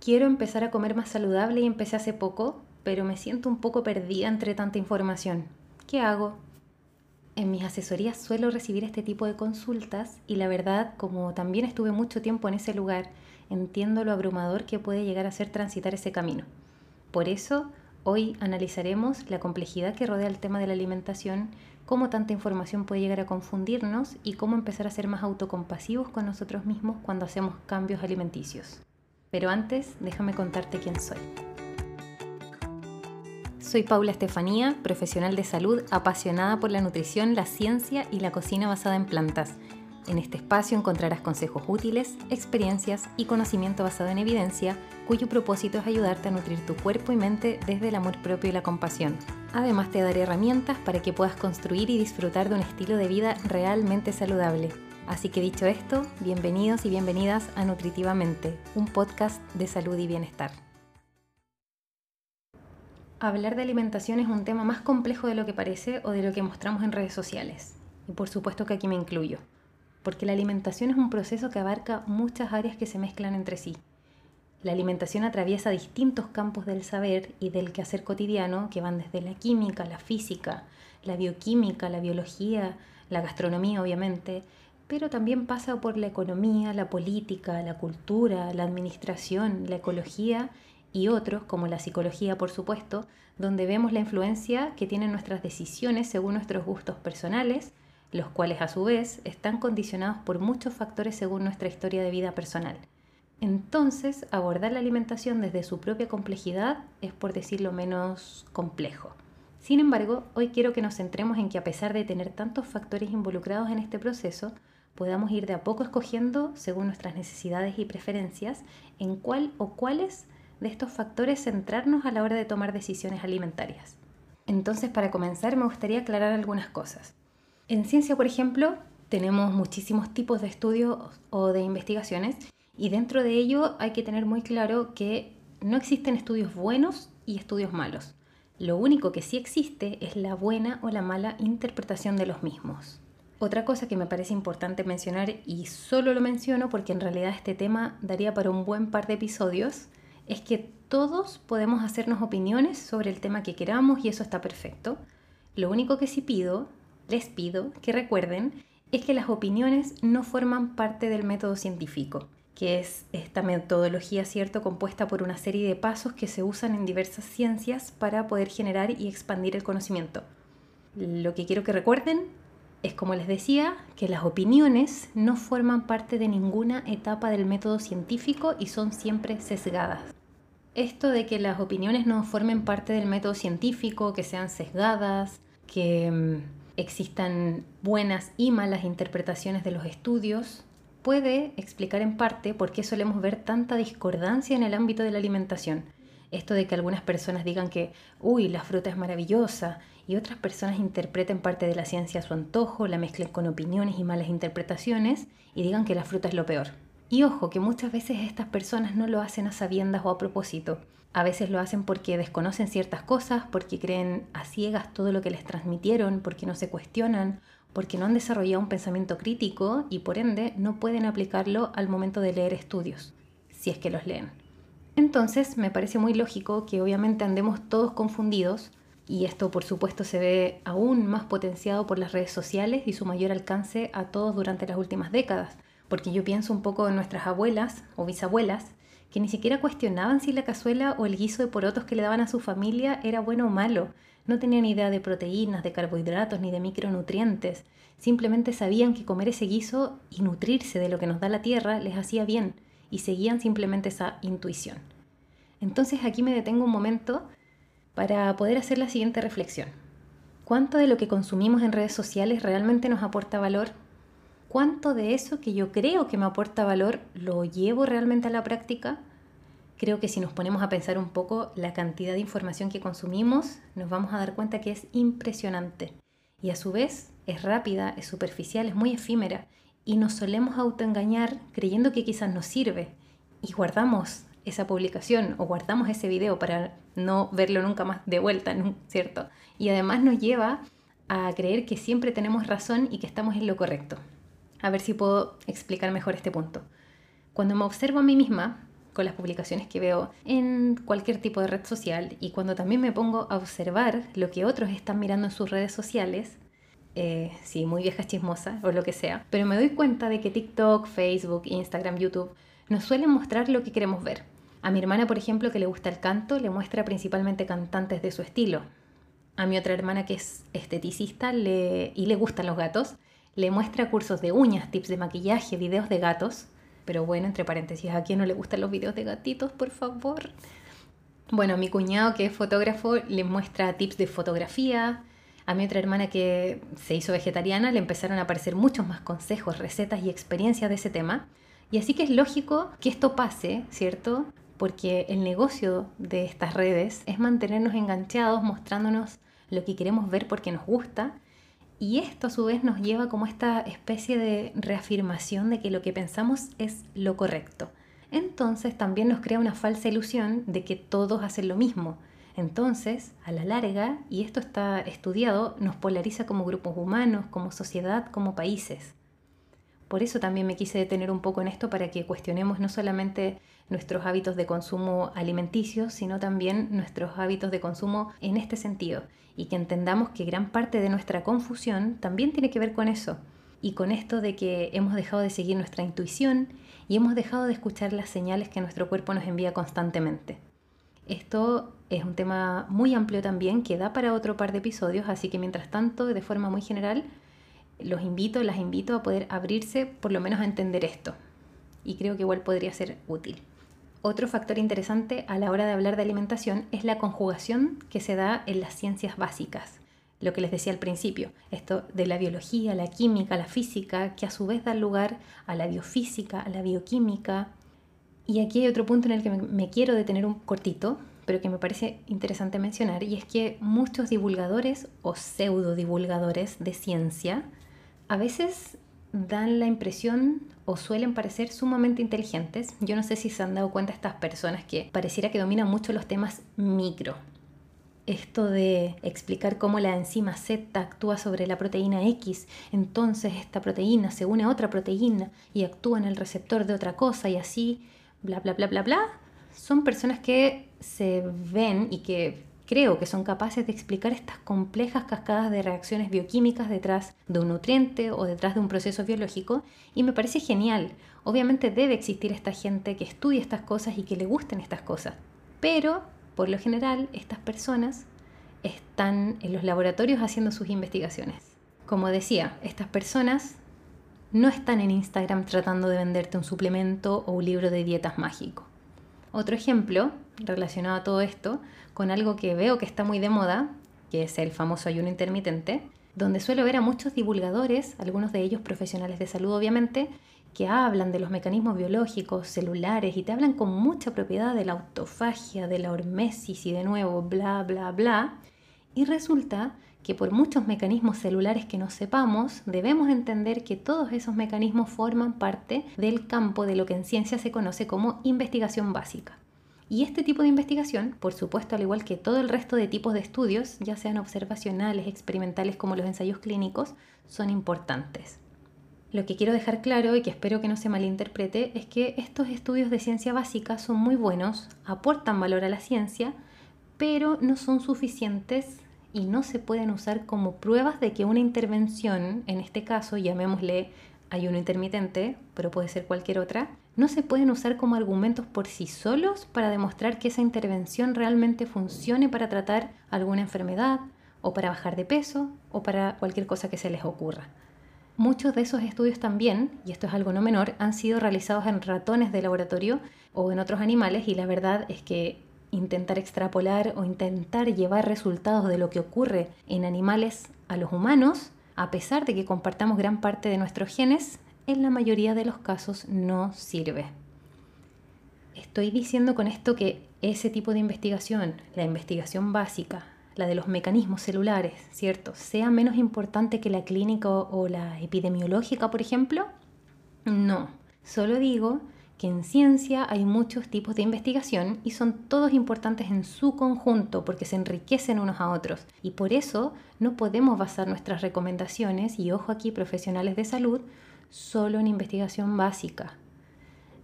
quiero empezar a comer más saludable y empecé hace poco, pero me siento un poco perdida entre tanta información. ¿Qué hago? En mis asesorías suelo recibir este tipo de consultas y la verdad, como también estuve mucho tiempo en ese lugar, entiendo lo abrumador que puede llegar a ser transitar ese camino. Por eso, hoy analizaremos la complejidad que rodea el tema de la alimentación, cómo tanta información puede llegar a confundirnos y cómo empezar a ser más autocompasivos con nosotros mismos cuando hacemos cambios alimenticios. Pero antes, déjame contarte quién soy. Soy Paula Estefanía, profesional de salud apasionada por la nutrición, la ciencia y la cocina basada en plantas. En este espacio encontrarás consejos útiles, experiencias y conocimiento basado en evidencia, cuyo propósito es ayudarte a nutrir tu cuerpo y mente desde el amor propio y la compasión. Además te daré herramientas para que puedas construir y disfrutar de un estilo de vida realmente saludable. Así que dicho esto, bienvenidos y bienvenidas a Nutritivamente, un podcast de salud y bienestar. Hablar de alimentación es un tema más complejo de lo que parece o de lo que mostramos en redes sociales. Y por supuesto que aquí me incluyo, porque la alimentación es un proceso que abarca muchas áreas que se mezclan entre sí. La alimentación atraviesa distintos campos del saber y del quehacer cotidiano que van desde la química, la física, la bioquímica, la biología, la gastronomía obviamente, pero también pasa por la economía, la política, la cultura, la administración, la ecología y otros, como la psicología por supuesto, donde vemos la influencia que tienen nuestras decisiones según nuestros gustos personales, los cuales a su vez están condicionados por muchos factores según nuestra historia de vida personal. Entonces, abordar la alimentación desde su propia complejidad es, por decirlo menos, complejo. Sin embargo, hoy quiero que nos centremos en que a pesar de tener tantos factores involucrados en este proceso, podamos ir de a poco escogiendo, según nuestras necesidades y preferencias, en cuál o cuáles de estos factores centrarnos a la hora de tomar decisiones alimentarias. Entonces, para comenzar, me gustaría aclarar algunas cosas. En ciencia, por ejemplo, tenemos muchísimos tipos de estudios o de investigaciones y dentro de ello hay que tener muy claro que no existen estudios buenos y estudios malos. Lo único que sí existe es la buena o la mala interpretación de los mismos. Otra cosa que me parece importante mencionar, y solo lo menciono porque en realidad este tema daría para un buen par de episodios, es que todos podemos hacernos opiniones sobre el tema que queramos y eso está perfecto. Lo único que sí pido, les pido que recuerden, es que las opiniones no forman parte del método científico, que es esta metodología, ¿cierto?, compuesta por una serie de pasos que se usan en diversas ciencias para poder generar y expandir el conocimiento. Lo que quiero que recuerden es, como les decía, que las opiniones no forman parte de ninguna etapa del método científico y son siempre sesgadas esto de que las opiniones no formen parte del método científico, que sean sesgadas, que mm, existan buenas y malas interpretaciones de los estudios, puede explicar en parte por qué solemos ver tanta discordancia en el ámbito de la alimentación. Esto de que algunas personas digan que, uy, la fruta es maravillosa, y otras personas interpreten parte de la ciencia a su antojo, la mezclen con opiniones y malas interpretaciones, y digan que la fruta es lo peor. Y ojo, que muchas veces estas personas no lo hacen a sabiendas o a propósito. A veces lo hacen porque desconocen ciertas cosas, porque creen a ciegas todo lo que les transmitieron, porque no se cuestionan, porque no han desarrollado un pensamiento crítico y por ende no pueden aplicarlo al momento de leer estudios, si es que los leen. Entonces me parece muy lógico que obviamente andemos todos confundidos y esto por supuesto se ve aún más potenciado por las redes sociales y su mayor alcance a todos durante las últimas décadas porque yo pienso un poco en nuestras abuelas o bisabuelas, que ni siquiera cuestionaban si la cazuela o el guiso de porotos que le daban a su familia era bueno o malo. No tenían idea de proteínas, de carbohidratos ni de micronutrientes. Simplemente sabían que comer ese guiso y nutrirse de lo que nos da la tierra les hacía bien y seguían simplemente esa intuición. Entonces aquí me detengo un momento para poder hacer la siguiente reflexión. ¿Cuánto de lo que consumimos en redes sociales realmente nos aporta valor ¿Cuánto de eso que yo creo que me aporta valor lo llevo realmente a la práctica? Creo que si nos ponemos a pensar un poco la cantidad de información que consumimos, nos vamos a dar cuenta que es impresionante. Y a su vez es rápida, es superficial, es muy efímera. Y nos solemos autoengañar creyendo que quizás nos sirve. Y guardamos esa publicación o guardamos ese video para no verlo nunca más de vuelta, ¿cierto? Y además nos lleva a creer que siempre tenemos razón y que estamos en lo correcto. A ver si puedo explicar mejor este punto. Cuando me observo a mí misma, con las publicaciones que veo en cualquier tipo de red social y cuando también me pongo a observar lo que otros están mirando en sus redes sociales, eh, sí, muy vieja chismosa o lo que sea, pero me doy cuenta de que TikTok, Facebook, Instagram, YouTube nos suelen mostrar lo que queremos ver. A mi hermana, por ejemplo, que le gusta el canto, le muestra principalmente cantantes de su estilo. A mi otra hermana, que es esteticista y le gustan los gatos, le muestra cursos de uñas, tips de maquillaje, videos de gatos. Pero bueno, entre paréntesis, ¿a quién no le gustan los videos de gatitos, por favor? Bueno, a mi cuñado, que es fotógrafo, le muestra tips de fotografía, a mi otra hermana que se hizo vegetariana le empezaron a aparecer muchos más consejos, recetas y experiencias de ese tema. Y así que es lógico que esto pase, ¿cierto? Porque el negocio de estas redes es mantenernos enganchados, mostrándonos lo que queremos ver porque nos gusta. Y esto a su vez nos lleva como esta especie de reafirmación de que lo que pensamos es lo correcto. Entonces también nos crea una falsa ilusión de que todos hacen lo mismo, entonces, a la larga, y esto está estudiado, nos polariza como grupos humanos, como sociedad, como países. Por eso también me quise detener un poco en esto para que cuestionemos no solamente nuestros hábitos de consumo alimenticios, sino también nuestros hábitos de consumo en este sentido, y que entendamos que gran parte de nuestra confusión también tiene que ver con eso, y con esto de que hemos dejado de seguir nuestra intuición y hemos dejado de escuchar las señales que nuestro cuerpo nos envía constantemente. Esto es un tema muy amplio también que da para otro par de episodios, así que mientras tanto, de forma muy general, los invito, las invito a poder abrirse por lo menos a entender esto. Y creo que igual podría ser útil. Otro factor interesante a la hora de hablar de alimentación es la conjugación que se da en las ciencias básicas. Lo que les decía al principio, esto de la biología, la química, la física, que a su vez da lugar a la biofísica, a la bioquímica, y aquí hay otro punto en el que me quiero detener un cortito, pero que me parece interesante mencionar, y es que muchos divulgadores o pseudo divulgadores de ciencia a veces dan la impresión o suelen parecer sumamente inteligentes. Yo no sé si se han dado cuenta estas personas que pareciera que dominan mucho los temas micro. Esto de explicar cómo la enzima Z actúa sobre la proteína X, entonces esta proteína se une a otra proteína y actúa en el receptor de otra cosa y así bla, bla, bla, bla, bla, son personas que se ven y que creo que son capaces de explicar estas complejas cascadas de reacciones bioquímicas detrás de un nutriente o detrás de un proceso biológico y me parece genial. Obviamente debe existir esta gente que estudie estas cosas y que le gusten estas cosas, pero por lo general estas personas están en los laboratorios haciendo sus investigaciones. Como decía, estas personas no están en Instagram tratando de venderte un suplemento o un libro de dietas mágico. Otro ejemplo relacionado a todo esto, con algo que veo que está muy de moda, que es el famoso ayuno intermitente, donde suelo ver a muchos divulgadores, algunos de ellos profesionales de salud obviamente, que hablan de los mecanismos biológicos, celulares y te hablan con mucha propiedad de la autofagia, de la hormesis y de nuevo bla bla bla. Y resulta que por muchos mecanismos celulares que no sepamos, debemos entender que todos esos mecanismos forman parte del campo de lo que en ciencia se conoce como investigación básica. Y este tipo de investigación, por supuesto, al igual que todo el resto de tipos de estudios, ya sean observacionales, experimentales como los ensayos clínicos, son importantes. Lo que quiero dejar claro y que espero que no se malinterprete es que estos estudios de ciencia básica son muy buenos, aportan valor a la ciencia, pero no son suficientes y no se pueden usar como pruebas de que una intervención, en este caso llamémosle ayuno intermitente, pero puede ser cualquier otra, no se pueden usar como argumentos por sí solos para demostrar que esa intervención realmente funcione para tratar alguna enfermedad o para bajar de peso o para cualquier cosa que se les ocurra. Muchos de esos estudios también, y esto es algo no menor, han sido realizados en ratones de laboratorio o en otros animales y la verdad es que intentar extrapolar o intentar llevar resultados de lo que ocurre en animales a los humanos, a pesar de que compartamos gran parte de nuestros genes, en la mayoría de los casos no sirve. Estoy diciendo con esto que ese tipo de investigación, la investigación básica, la de los mecanismos celulares, ¿cierto? ¿Sea menos importante que la clínica o la epidemiológica, por ejemplo? No, solo digo que en ciencia hay muchos tipos de investigación y son todos importantes en su conjunto porque se enriquecen unos a otros. Y por eso no podemos basar nuestras recomendaciones, y ojo aquí profesionales de salud, solo en investigación básica.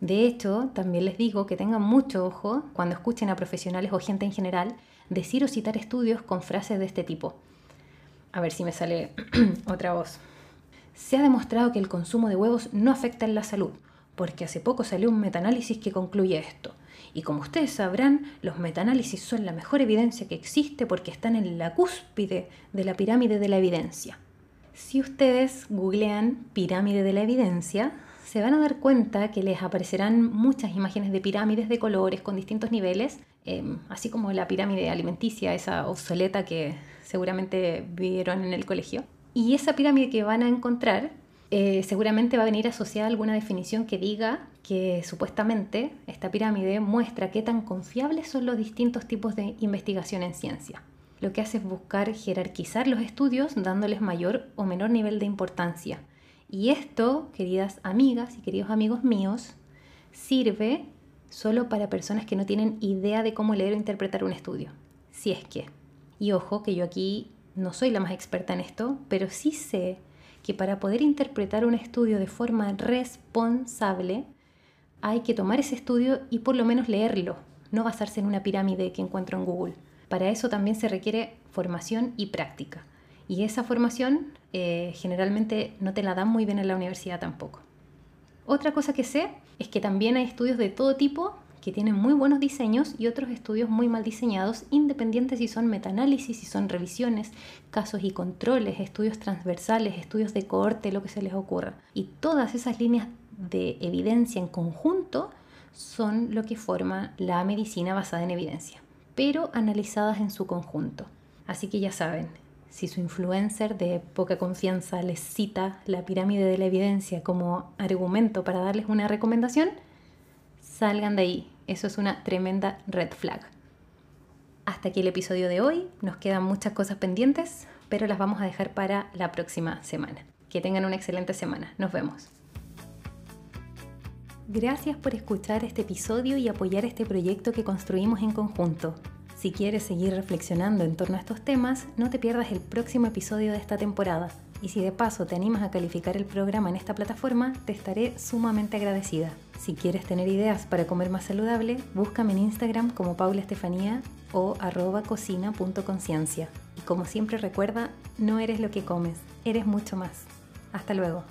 De hecho, también les digo que tengan mucho ojo cuando escuchen a profesionales o gente en general decir o citar estudios con frases de este tipo. A ver si me sale otra voz. Se ha demostrado que el consumo de huevos no afecta en la salud, porque hace poco salió un metaanálisis que concluye esto. Y como ustedes sabrán, los metaanálisis son la mejor evidencia que existe porque están en la cúspide de la pirámide de la evidencia. Si ustedes googlean pirámide de la evidencia, se van a dar cuenta que les aparecerán muchas imágenes de pirámides de colores con distintos niveles, em, así como la pirámide alimenticia, esa obsoleta que seguramente vieron en el colegio. Y esa pirámide que van a encontrar eh, seguramente va a venir asociada alguna definición que diga que supuestamente esta pirámide muestra qué tan confiables son los distintos tipos de investigación en ciencia. Lo que hace es buscar jerarquizar los estudios dándoles mayor o menor nivel de importancia. Y esto, queridas amigas y queridos amigos míos, sirve solo para personas que no tienen idea de cómo leer o interpretar un estudio. Si es que. Y ojo que yo aquí no soy la más experta en esto, pero sí sé que para poder interpretar un estudio de forma responsable hay que tomar ese estudio y por lo menos leerlo, no basarse en una pirámide que encuentro en Google. Para eso también se requiere formación y práctica. Y esa formación eh, generalmente no te la dan muy bien en la universidad tampoco. Otra cosa que sé es que también hay estudios de todo tipo que tienen muy buenos diseños y otros estudios muy mal diseñados, independientes si son metaanálisis, si son revisiones, casos y controles, estudios transversales, estudios de cohorte, lo que se les ocurra. Y todas esas líneas de evidencia en conjunto son lo que forma la medicina basada en evidencia, pero analizadas en su conjunto. Así que ya saben, si su influencer de poca confianza les cita la pirámide de la evidencia como argumento para darles una recomendación, salgan de ahí, eso es una tremenda red flag. Hasta aquí el episodio de hoy. Nos quedan muchas cosas pendientes, pero las vamos a dejar para la próxima semana. Que tengan una excelente semana. Nos vemos. Gracias por escuchar este episodio y apoyar este proyecto que construimos en conjunto. Si quieres seguir reflexionando en torno a estos temas, no te pierdas el próximo episodio de esta temporada. Y si de paso te animas a calificar el programa en esta plataforma, te estaré sumamente agradecida. Si quieres tener ideas para comer más saludable, búscame en Instagram como Paula Estefanía o arroba cocina.conciencia. Y como siempre recuerda, no eres lo que comes, eres mucho más. Hasta luego.